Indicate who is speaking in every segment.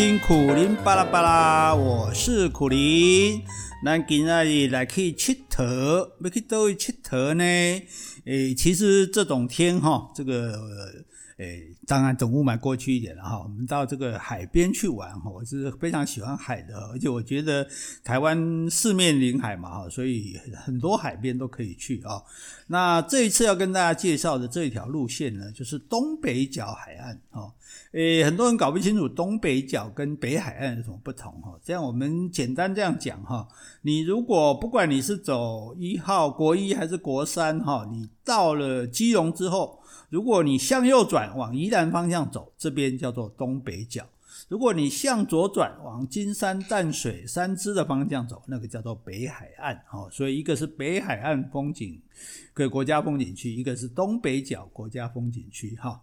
Speaker 1: 听苦苓巴拉巴拉，我是苦苓。那今仔日来去佚佗，要去倒位佚佗呢？诶，其实这种天哈，这个。诶，当然总务买过去一点了哈。我们到这个海边去玩哈，我是非常喜欢海的，而且我觉得台湾四面临海嘛哈，所以很多海边都可以去啊。那这一次要跟大家介绍的这一条路线呢，就是东北角海岸啊。诶，很多人搞不清楚东北角跟北海岸有什么不同哈。这样我们简单这样讲哈，你如果不管你是走一号国一还是国三哈，你到了基隆之后。如果你向右转往宜兰方向走，这边叫做东北角；如果你向左转往金山淡水三芝的方向走，那个叫做北海岸。哦，所以一个是北海岸风景个国家风景区，一个是东北角国家风景区。哈，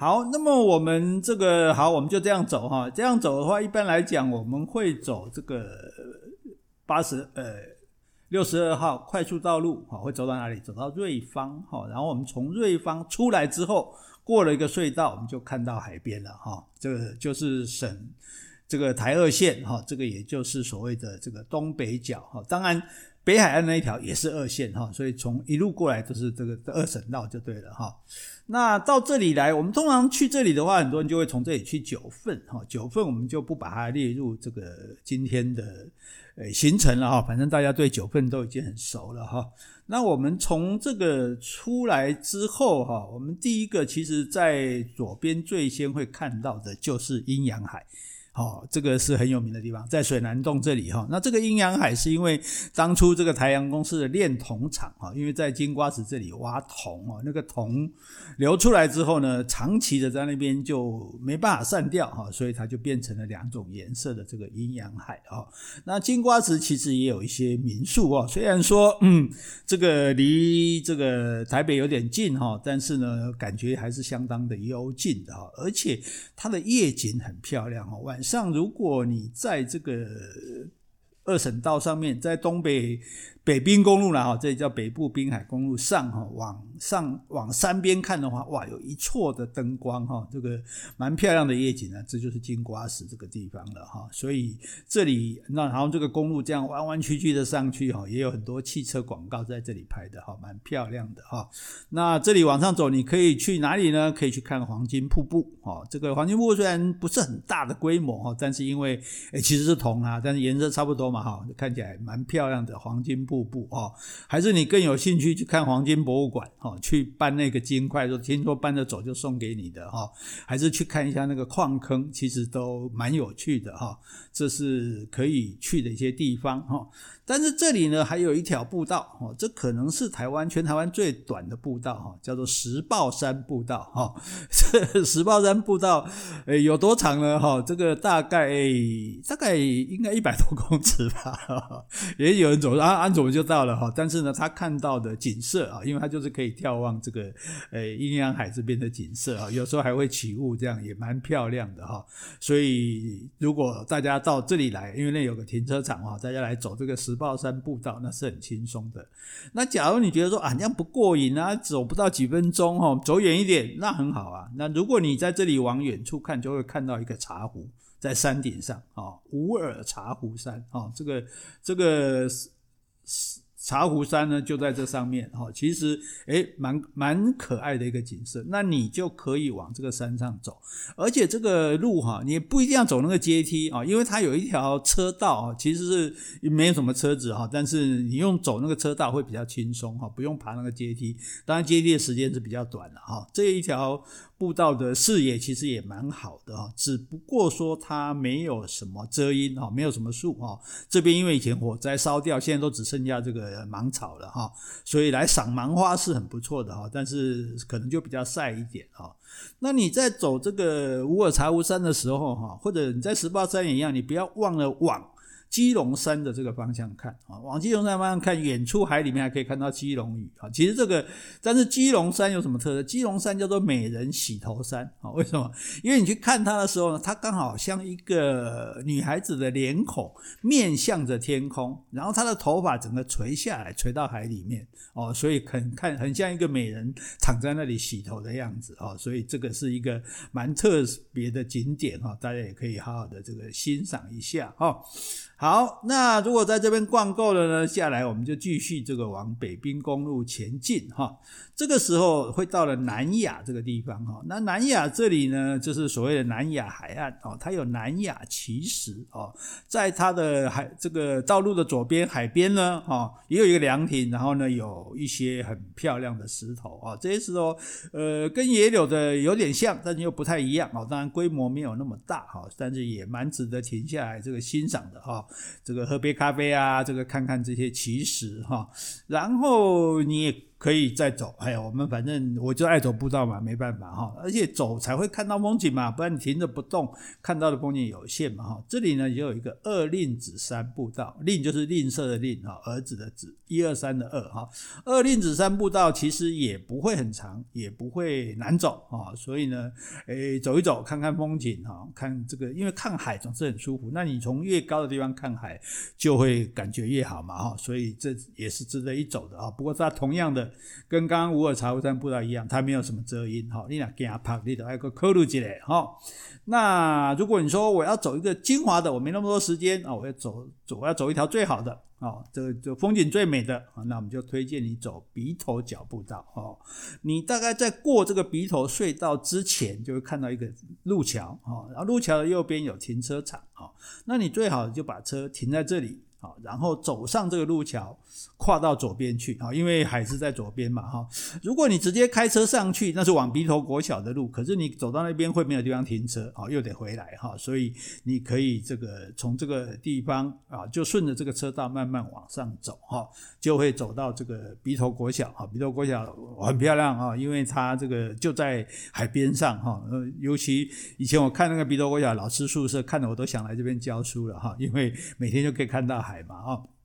Speaker 1: 好，那么我们这个好，我们就这样走哈。这样走的话，一般来讲，我们会走这个八十呃。六十二号快速道路，哈，会走到哪里？走到瑞芳，哈，然后我们从瑞芳出来之后，过了一个隧道，我们就看到海边了，哈，这个就是省这个台二线，哈，这个也就是所谓的这个东北角，哈，当然北海岸那一条也是二线，哈，所以从一路过来都是这个二省道就对了，哈。那到这里来，我们通常去这里的话，很多人就会从这里去九份，哈，九份我们就不把它列入这个今天的。诶，行程了哈，反正大家对九份都已经很熟了哈。那我们从这个出来之后哈，我们第一个其实在左边最先会看到的就是阴阳海。哦，这个是很有名的地方，在水南洞这里哈。那这个阴阳海是因为当初这个台阳公司的炼铜厂哈，因为在金瓜石这里挖铜哦，那个铜流出来之后呢，长期的在那边就没办法散掉哈，所以它就变成了两种颜色的这个阴阳海啊。那金瓜石其实也有一些民宿哦，虽然说嗯，这个离这个台北有点近哈，但是呢，感觉还是相当的幽静的哈，而且它的夜景很漂亮哦，晚上如果你在这个二省道上面，在东北。北滨公路了哈，这里叫北部滨海公路上哈，往上往山边看的话，哇，有一撮的灯光哈，这个蛮漂亮的夜景呢。这就是金瓜石这个地方了哈，所以这里那然后这个公路这样弯弯曲曲的上去哈，也有很多汽车广告在这里拍的哈，蛮漂亮的哈。那这里往上走，你可以去哪里呢？可以去看黄金瀑布哈。这个黄金瀑布虽然不是很大的规模哈，但是因为诶其实是铜啊，但是颜色差不多嘛哈，看起来蛮漂亮的黄金。瀑布哦，还是你更有兴趣去看黄金博物馆哦？去搬那个金块，说听说搬着走就送给你的哈？还是去看一下那个矿坑？其实都蛮有趣的哈。这是可以去的一些地方哈。但是这里呢，还有一条步道哦，这可能是台湾全台湾最短的步道哈，叫做石豹山步道哈。这 石豹山步道诶有多长呢？哈，这个大概大概应该一百多公尺 也有人走安安走就到了哈，但是呢，他看到的景色啊，因为他就是可以眺望这个诶阴阳海这边的景色啊，有时候还会起雾，这样也蛮漂亮的哈。所以如果大家到这里来，因为那有个停车场哈，大家来走这个石。豹山步道那是很轻松的。那假如你觉得说啊，这样不过瘾啊，走不到几分钟哈，走远一点那很好啊。那如果你在这里往远处看，就会看到一个茶壶在山顶上啊，无耳茶壶山啊，这个这个。茶壶山呢，就在这上面哈，其实诶蛮蛮可爱的一个景色。那你就可以往这个山上走，而且这个路哈，你不一定要走那个阶梯啊，因为它有一条车道啊，其实是没有什么车子哈，但是你用走那个车道会比较轻松哈，不用爬那个阶梯。当然阶梯的时间是比较短的哈，这一条。步道的视野其实也蛮好的哈，只不过说它没有什么遮阴哈，没有什么树哈。这边因为以前火灾烧掉，现在都只剩下这个芒草了哈，所以来赏芒花是很不错的哈，但是可能就比较晒一点哈。那你在走这个乌尔茶乌山的时候哈，或者你在十八山也一样，你不要忘了往基隆山的这个方向看啊，往基隆山方向看，远处海里面还可以看到基隆屿啊。其实这个，但是基隆山有什么特色？基隆山叫做美人洗头山啊。为什么？因为你去看它的时候呢，它刚好像一个女孩子的脸孔面向着天空，然后她的头发整个垂下来，垂到海里面哦，所以很看很像一个美人躺在那里洗头的样子哦，所以这个是一个蛮特别的景点哈，大家也可以好好的这个欣赏一下哈。好，那如果在这边逛够了呢，下来我们就继续这个往北滨公路前进哈。这个时候会到了南雅这个地方哈。那南雅这里呢，就是所谓的南雅海岸哦，它有南雅奇石哦，在它的海这个道路的左边海边呢，哈，也有一个凉亭，然后呢有一些很漂亮的石头啊，这些石头呃跟野柳的有点像，但是又不太一样哦。当然规模没有那么大哈，但是也蛮值得停下来这个欣赏的哈。这个喝杯咖啡啊，这个看看这些奇石哈，然后你也。可以再走，哎呀，我们反正我就爱走步道嘛，没办法哈，而且走才会看到风景嘛，不然你停着不动，看到的风景有限嘛哈。这里呢也有一个二令子山步道，令就是吝啬的吝哈，儿子的子，一二三的二哈。二令子山步道其实也不会很长，也不会难走啊，所以呢，诶，走一走，看看风景哈，看这个，因为看海总是很舒服，那你从越高的地方看海，就会感觉越好嘛哈，所以这也是值得一走的啊。不过它同样的。跟刚刚五耳茶壶山步道一样，它没有什么遮阴哈。你俩给它拍，你都要个考虑起来哈。那如果你说我要走一个精华的，我没那么多时间啊，我要走走，我要走一条最好的啊，这个就风景最美的啊，那我们就推荐你走鼻头角步道哦。你大概在过这个鼻头隧道之前，就会看到一个路桥啊，然后路桥的右边有停车场啊，那你最好就把车停在这里。好，然后走上这个路桥，跨到左边去啊，因为海是在左边嘛哈。如果你直接开车上去，那是往鼻头国小的路，可是你走到那边会没有地方停车啊，又得回来哈。所以你可以这个从这个地方啊，就顺着这个车道慢慢往上走哈，就会走到这个鼻头国小啊。鼻头国小很漂亮啊，因为它这个就在海边上哈。尤其以前我看那个鼻头国小老师宿舍，看得我都想来这边教书了哈，因为每天就可以看到海。海嘛啊，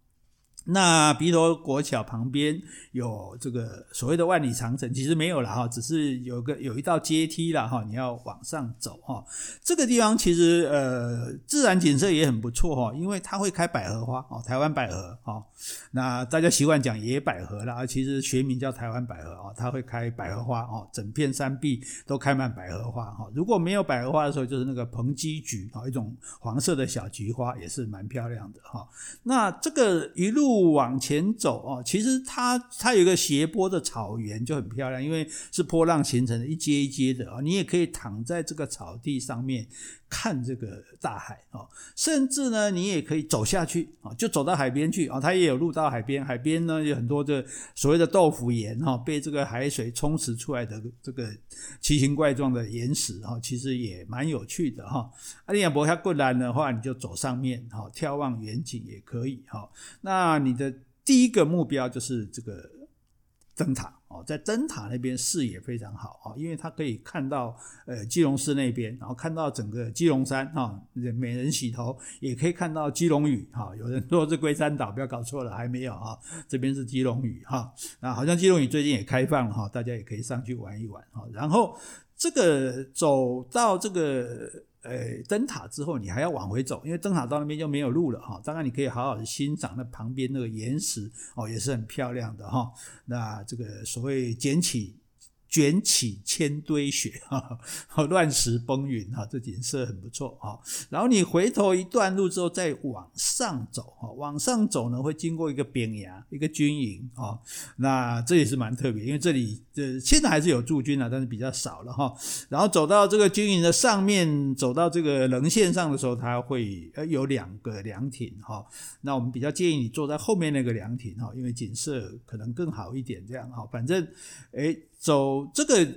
Speaker 1: 那鼻头国小旁边有这个所谓的万里长城，其实没有了哈，只是有个有一道阶梯了哈，你要往上走哈。这个地方其实呃自然景色也很不错哈，因为它会开百合花哦，台湾百合哈。那大家习惯讲野百合啦，其实学名叫台湾百合啊，它会开百合花哦，整片山壁都开满百合花哈。如果没有百合花的时候，就是那个蓬基菊啊，一种黄色的小菊花，也是蛮漂亮的哈。那这个一路不往前走哦，其实它它有一个斜坡的草原就很漂亮，因为是波浪形成的，一阶一阶的啊，你也可以躺在这个草地上面。看这个大海啊，甚至呢，你也可以走下去啊，就走到海边去啊。它也有路到海边，海边呢有很多的所谓的豆腐岩哈，被这个海水冲蚀出来的这个奇形怪状的岩石哈，其实也蛮有趣的哈。阿利亚伯下过来的话，你就走上面哈，眺望远景也可以哈。那你的第一个目标就是这个灯塔哦。在灯塔那边视野非常好啊，因为它可以看到呃基隆市那边，然后看到整个基隆山啊，美人洗头也可以看到基隆屿哈。有人说是龟山岛，不要搞错了，还没有哈，这边是基隆屿哈。那好像基隆屿最近也开放了哈，大家也可以上去玩一玩哈。然后这个走到这个。呃，灯塔之后你还要往回走，因为灯塔到那边就没有路了哈。当然你可以好好的欣赏那旁边那个岩石哦，也是很漂亮的哈。那这个所谓捡起。卷起千堆雪，哈，乱石崩云，哈，这景色很不错，哈。然后你回头一段路之后再往上走，哈，往上走呢会经过一个兵营，一个军营，哈。那这也是蛮特别，因为这里这现在还是有驻军啊，但是比较少了，哈。然后走到这个军营的上面，走到这个棱线上的时候，它会呃有两个凉亭，哈。那我们比较建议你坐在后面那个凉亭，哈，因为景色可能更好一点，这样，哈。反正，诶。走这个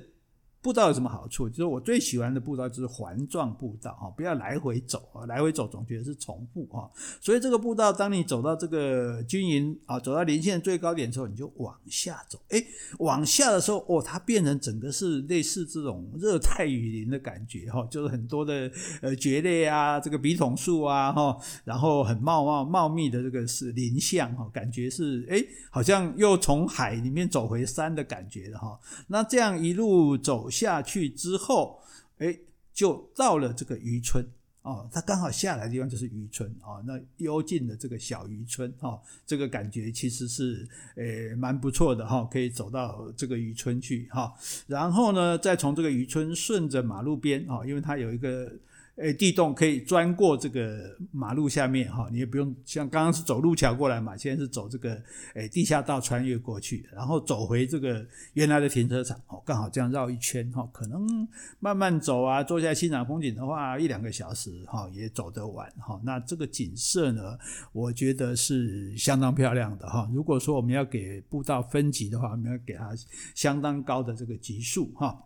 Speaker 1: 步道有什么好处？就是我最喜欢的步道就是环状步道哈，不要来回走啊，来回走总觉得是重复哈。所以这个步道，当你走到这个军营啊，走到连线最高点之后，你就往下走。诶，往下的时候，哦，它变成整个是类似这种热带雨林的感觉哈，就是很多的呃蕨类啊，这个笔筒树啊哈，然后很茂茂茂密的这个是林相哈，感觉是诶，好像又从海里面走回山的感觉的哈。那这样一路走下去之后，哎，就到了这个渔村。哦，它刚好下来的地方就是渔村哦，那幽静的这个小渔村哦，这个感觉其实是诶蛮不错的哈，可以走到这个渔村去哈，然后呢，再从这个渔村顺着马路边啊，因为它有一个。诶，地洞可以钻过这个马路下面哈，你也不用像刚刚是走路桥过来嘛，现在是走这个诶地下道穿越过去，然后走回这个原来的停车场哦，刚好这样绕一圈哈，可能慢慢走啊，坐下欣赏风景的话，一两个小时哈也走得完哈。那这个景色呢，我觉得是相当漂亮的哈。如果说我们要给步道分级的话，我们要给它相当高的这个级数哈。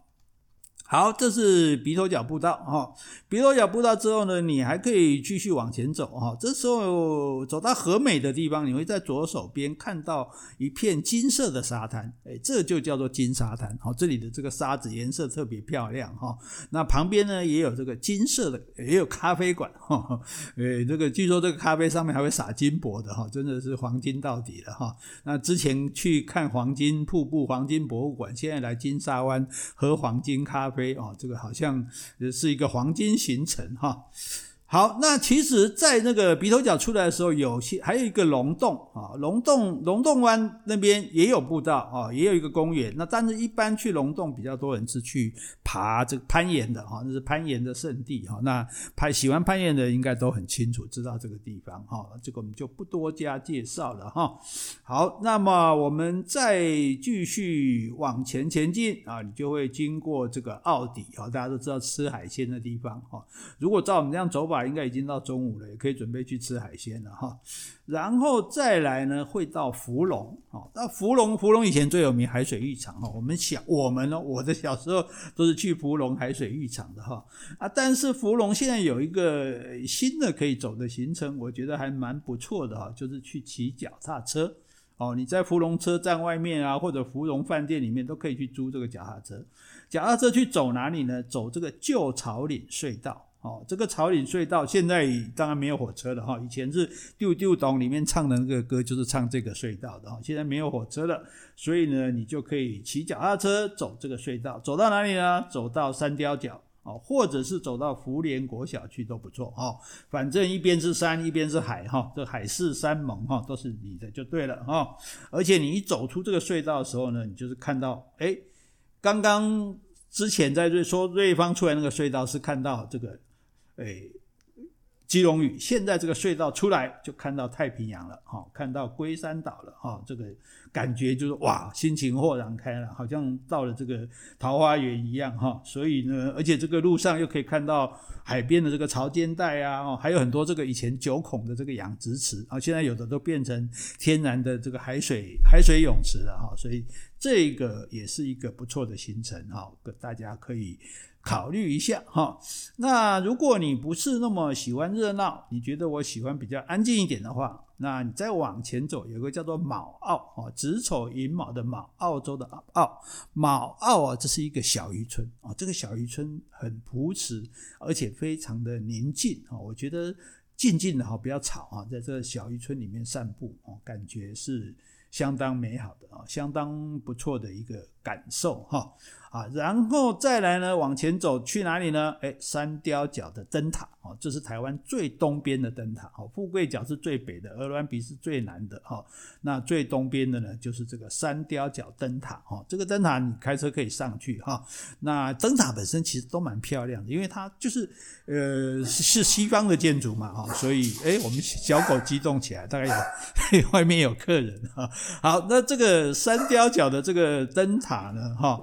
Speaker 1: 好，这是鼻头角步道哈。鼻头角步道之后呢，你还可以继续往前走哈。这时候走到和美的地方，你会在左手边看到一片金色的沙滩，哎，这就叫做金沙滩。好，这里的这个沙子颜色特别漂亮哈。那旁边呢也有这个金色的，也有咖啡馆哈。诶，这个据说这个咖啡上面还会撒金箔的哈，真的是黄金到底了哈。那之前去看黄金瀑布、黄金博物馆，现在来金沙湾喝黄金咖啡。哦，这个好像是一个黄金行程哈。好，那其实，在那个鼻头角出来的时候，有些还有一个龙洞啊，龙洞龙洞湾那边也有步道啊，也有一个公园。那但是，一般去龙洞比较多人是去爬这个攀岩的哈，那是攀岩的圣地哈。那攀喜欢攀岩的应该都很清楚，知道这个地方哈。这个我们就不多加介绍了哈。好，那么我们再继续往前前进啊，你就会经过这个澳底啊，大家都知道吃海鲜的地方哈。如果照我们这样走法，应该已经到中午了，也可以准备去吃海鲜了哈。然后再来呢，会到福隆哦。那福隆，福隆以前最有名海水浴场哈。我们小我们呢，我的小时候都是去福隆海水浴场的哈啊。但是福隆现在有一个新的可以走的行程，我觉得还蛮不错的哈，就是去骑脚踏车哦。你在福隆车站外面啊，或者福隆饭店里面都可以去租这个脚踏车。脚踏车去走哪里呢？走这个旧草岭隧道。哦，这个草岭隧道现在当然没有火车了哈，以前是丢丢董里面唱的那个歌就是唱这个隧道的哈，现在没有火车了，所以呢，你就可以骑脚踏车走这个隧道，走到哪里呢？走到三貂角哦，或者是走到福联国小去都不错哈，反正一边是山，一边是海哈，这海誓山盟哈都是你的就对了哈，而且你一走出这个隧道的时候呢，你就是看到诶，刚刚之前在瑞说瑞芳出来那个隧道是看到这个。哎，基隆屿现在这个隧道出来就看到太平洋了，哈，看到龟山岛了，哈，这个感觉就是哇，心情豁然开朗，好像到了这个桃花源一样，哈。所以呢，而且这个路上又可以看到海边的这个潮间带啊，哦，还有很多这个以前九孔的这个养殖池啊，现在有的都变成天然的这个海水海水泳池了，哈。所以这个也是一个不错的行程，哈，大家可以。考虑一下哈，那如果你不是那么喜欢热闹，你觉得我喜欢比较安静一点的话，那你再往前走，有个叫做卯澳啊，子丑寅卯的卯，澳洲的澳，卯澳啊，这是一个小渔村啊，这个小渔村很朴实，而且非常的宁静啊，我觉得静静的哈，不要吵啊，在这个小渔村里面散步啊，感觉是相当美好的啊，相当不错的一个感受哈。啊，然后再来呢，往前走去哪里呢？诶，三雕角的灯塔哦，这是台湾最东边的灯塔哦。富贵角是最北的，鹅銮鼻是最南的哈。那最东边的呢，就是这个三雕角灯塔哈。这个灯塔你开车可以上去哈。那灯塔本身其实都蛮漂亮的，因为它就是呃是西方的建筑嘛哈，所以诶，我们小狗激动起来，大概有 外面有客人哈。好，那这个三雕角的这个灯塔塔呢哈。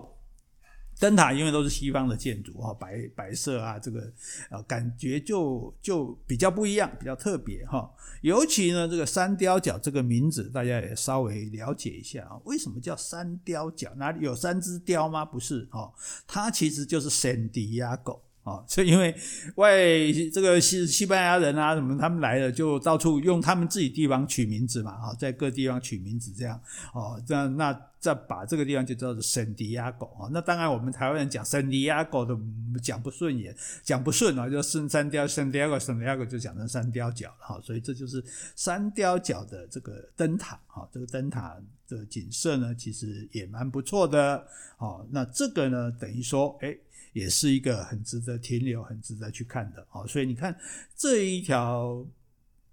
Speaker 1: 灯塔因为都是西方的建筑哈，白白色啊，这个呃感觉就就比较不一样，比较特别哈。尤其呢，这个三雕角这个名字，大家也稍微了解一下啊。为什么叫三雕角？哪里有三只雕吗？不是哈，它其实就是圣地亚哥。啊，所以因为外这个西西班牙人啊什么，他们来了就到处用他们自己地方取名字嘛，哈，在各地方取名字这样，哦，这样那再把这个地方就叫做圣地亚哥啊。那当然我们台湾人讲圣地亚哥都讲不顺眼，讲不顺啊，就圣三雕圣地亚哥圣地亚哥就讲成三雕角了哈。所以这就是三雕角的这个灯塔，哈，这个灯塔的景色呢，其实也蛮不错的，好，那这个呢，等于说，哎。也是一个很值得停留、很值得去看的啊，所以你看这一条。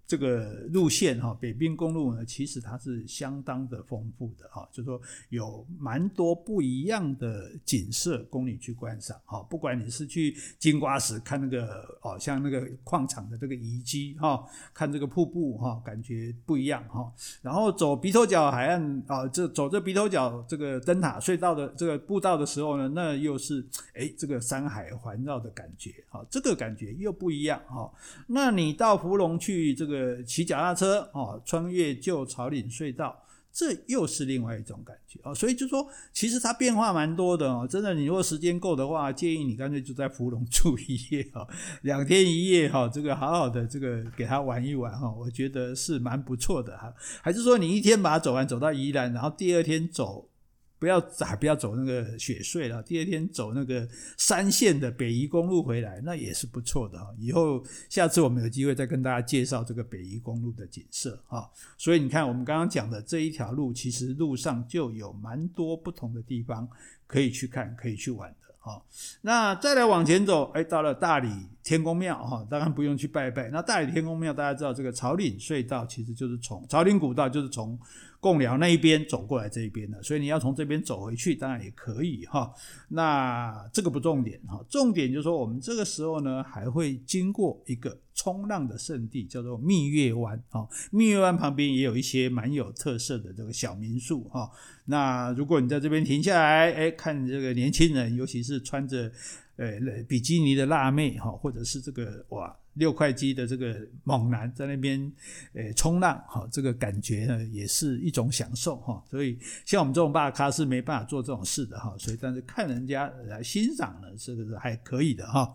Speaker 1: 这个路线哈，北滨公路呢，其实它是相当的丰富的哈，就是说有蛮多不一样的景色供你去观赏哈。不管你是去金瓜石看那个哦，像那个矿场的这个遗迹哈，看这个瀑布哈，感觉不一样哈。然后走鼻头角海岸啊，这走这鼻头角这个灯塔隧道的这个步道的时候呢，那又是哎这个山海环绕的感觉哈，这个感觉又不一样哈。那你到福隆去这个。呃，骑脚踏车哦，穿越旧草岭隧道，这又是另外一种感觉哦。所以就说，其实它变化蛮多的哦。真的，你如果时间够的话，建议你干脆就在福隆住一夜哦，两天一夜哈，这个好好的这个给他玩一玩哈，我觉得是蛮不错的哈。还是说你一天把它走完，走到宜兰，然后第二天走。不要还不要走那个雪隧了，第二天走那个山线的北宜公路回来，那也是不错的哈。以后下次我们有机会再跟大家介绍这个北宜公路的景色哈。所以你看，我们刚刚讲的这一条路，其实路上就有蛮多不同的地方可以去看，可以去玩的。好，那再来往前走，哎，到了大理天公庙哈，当然不用去拜拜。那大理天公庙，大家知道这个草岭隧道其实就是从草岭古道，就是从贡寮那一边走过来这一边的，所以你要从这边走回去，当然也可以哈。那这个不重点哈，重点就是说我们这个时候呢，还会经过一个冲浪的圣地，叫做蜜月湾啊。蜜月湾旁边也有一些蛮有特色的这个小民宿哈。那如果你在这边停下来，哎，看这个年轻人，尤其是穿着呃比基尼的辣妹哈，或者是这个哇六块肌的这个猛男在那边诶冲浪哈，这个感觉呢也是一种享受哈。所以像我们这种大咖是没办法做这种事的哈。所以但是看人家来欣赏呢，这个是还可以的哈。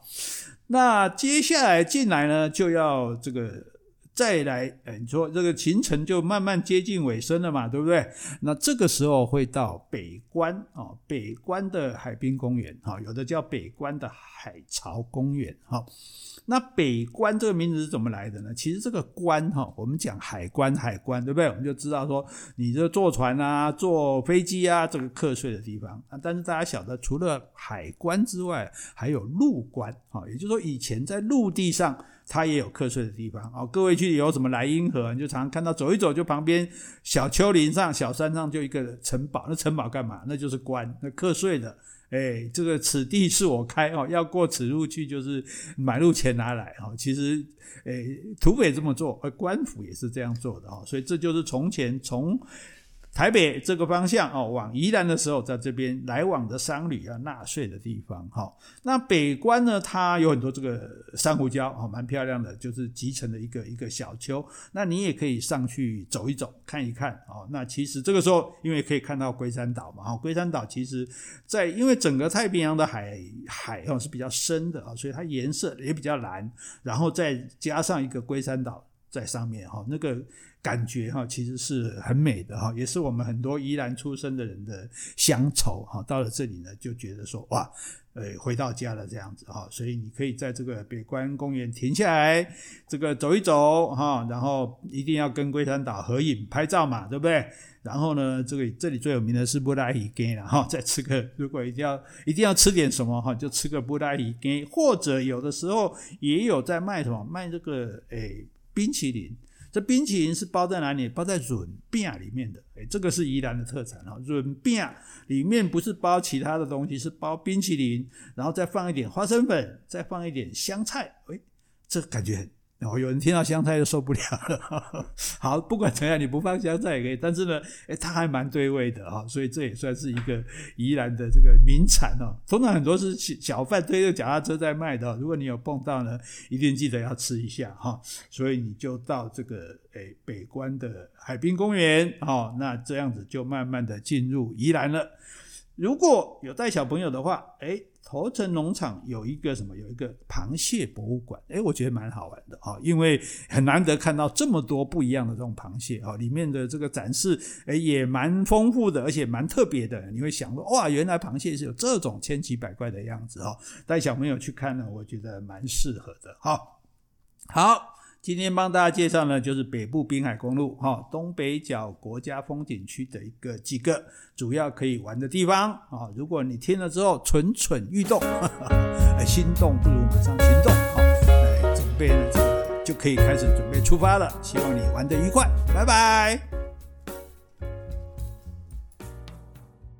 Speaker 1: 那接下来进来呢，就要这个。再来，哎，你说这个行程就慢慢接近尾声了嘛，对不对？那这个时候会到北关啊，北关的海滨公园啊，有的叫北关的海潮公园哈。那北关这个名字是怎么来的呢？其实这个关哈，我们讲海关，海关对不对？我们就知道说，你这坐船啊、坐飞机啊，这个课税的地方啊。但是大家晓得，除了海关之外，还有陆关啊，也就是说，以前在陆地上。它也有课税的地方哦，各位去旅游什么莱茵河，你就常常看到走一走，就旁边小丘陵上、小山上就一个城堡，那城堡干嘛？那就是关，那课税的。哎，这个此地是我开哦，要过此路去就是买路钱拿来哦。其实，哎，土匪这么做，而官府也是这样做的哦。所以这就是从前从。台北这个方向哦，往宜兰的时候，在这边来往的商旅要纳税的地方哈。那北关呢，它有很多这个珊瑚礁哦，蛮漂亮的，就是集成的一个一个小丘。那你也可以上去走一走，看一看哦。那其实这个时候，因为可以看到龟山岛嘛，哦，龟山岛其实在因为整个太平洋的海海哦是比较深的啊，所以它颜色也比较蓝，然后再加上一个龟山岛在上面哈，那个。感觉哈，其实是很美的哈，也是我们很多宜兰出生的人的乡愁哈。到了这里呢，就觉得说哇，呃，回到家了这样子哈。所以你可以在这个北关公园停下来，这个走一走哈，然后一定要跟龟山岛合影拍照嘛，对不对？然后呢，这个这里最有名的是布拉鱼羹了哈，再吃个，如果一定要一定要吃点什么哈，就吃个布拉鱼羹，或者有的时候也有在卖什么，卖这个诶冰淇淋。这冰淇淋是包在哪里？包在润饼里面的。哎，这个是宜兰的特产哈。润饼里面不是包其他的东西，是包冰淇淋，然后再放一点花生粉，再放一点香菜。哎，这感觉很哦，有人听到香菜就受不了了。好，不管怎样，你不放香菜也可以，但是呢，诶它还蛮对味的哈，所以这也算是一个宜兰的这个名产哦。通常很多是小贩推着脚踏车在卖的，如果你有碰到呢，一定记得要吃一下哈。所以你就到这个诶北关的海滨公园哦，那这样子就慢慢的进入宜兰了。如果有带小朋友的话，诶头城农场有一个什么？有一个螃蟹博物馆，诶我觉得蛮好玩的啊，因为很难得看到这么多不一样的这种螃蟹啊，里面的这个展示诶也蛮丰富的，而且蛮特别的。你会想说，哇，原来螃蟹是有这种千奇百怪的样子哦！带小朋友去看呢，我觉得蛮适合的。好，好。今天帮大家介绍呢，就是北部滨海公路哈东北角国家风景区的一个几个主要可以玩的地方啊。如果你听了之后蠢蠢欲动，心动不如马上行动啊，来准备呢这个就可以开始准备出发了。希望你玩得愉快，拜拜。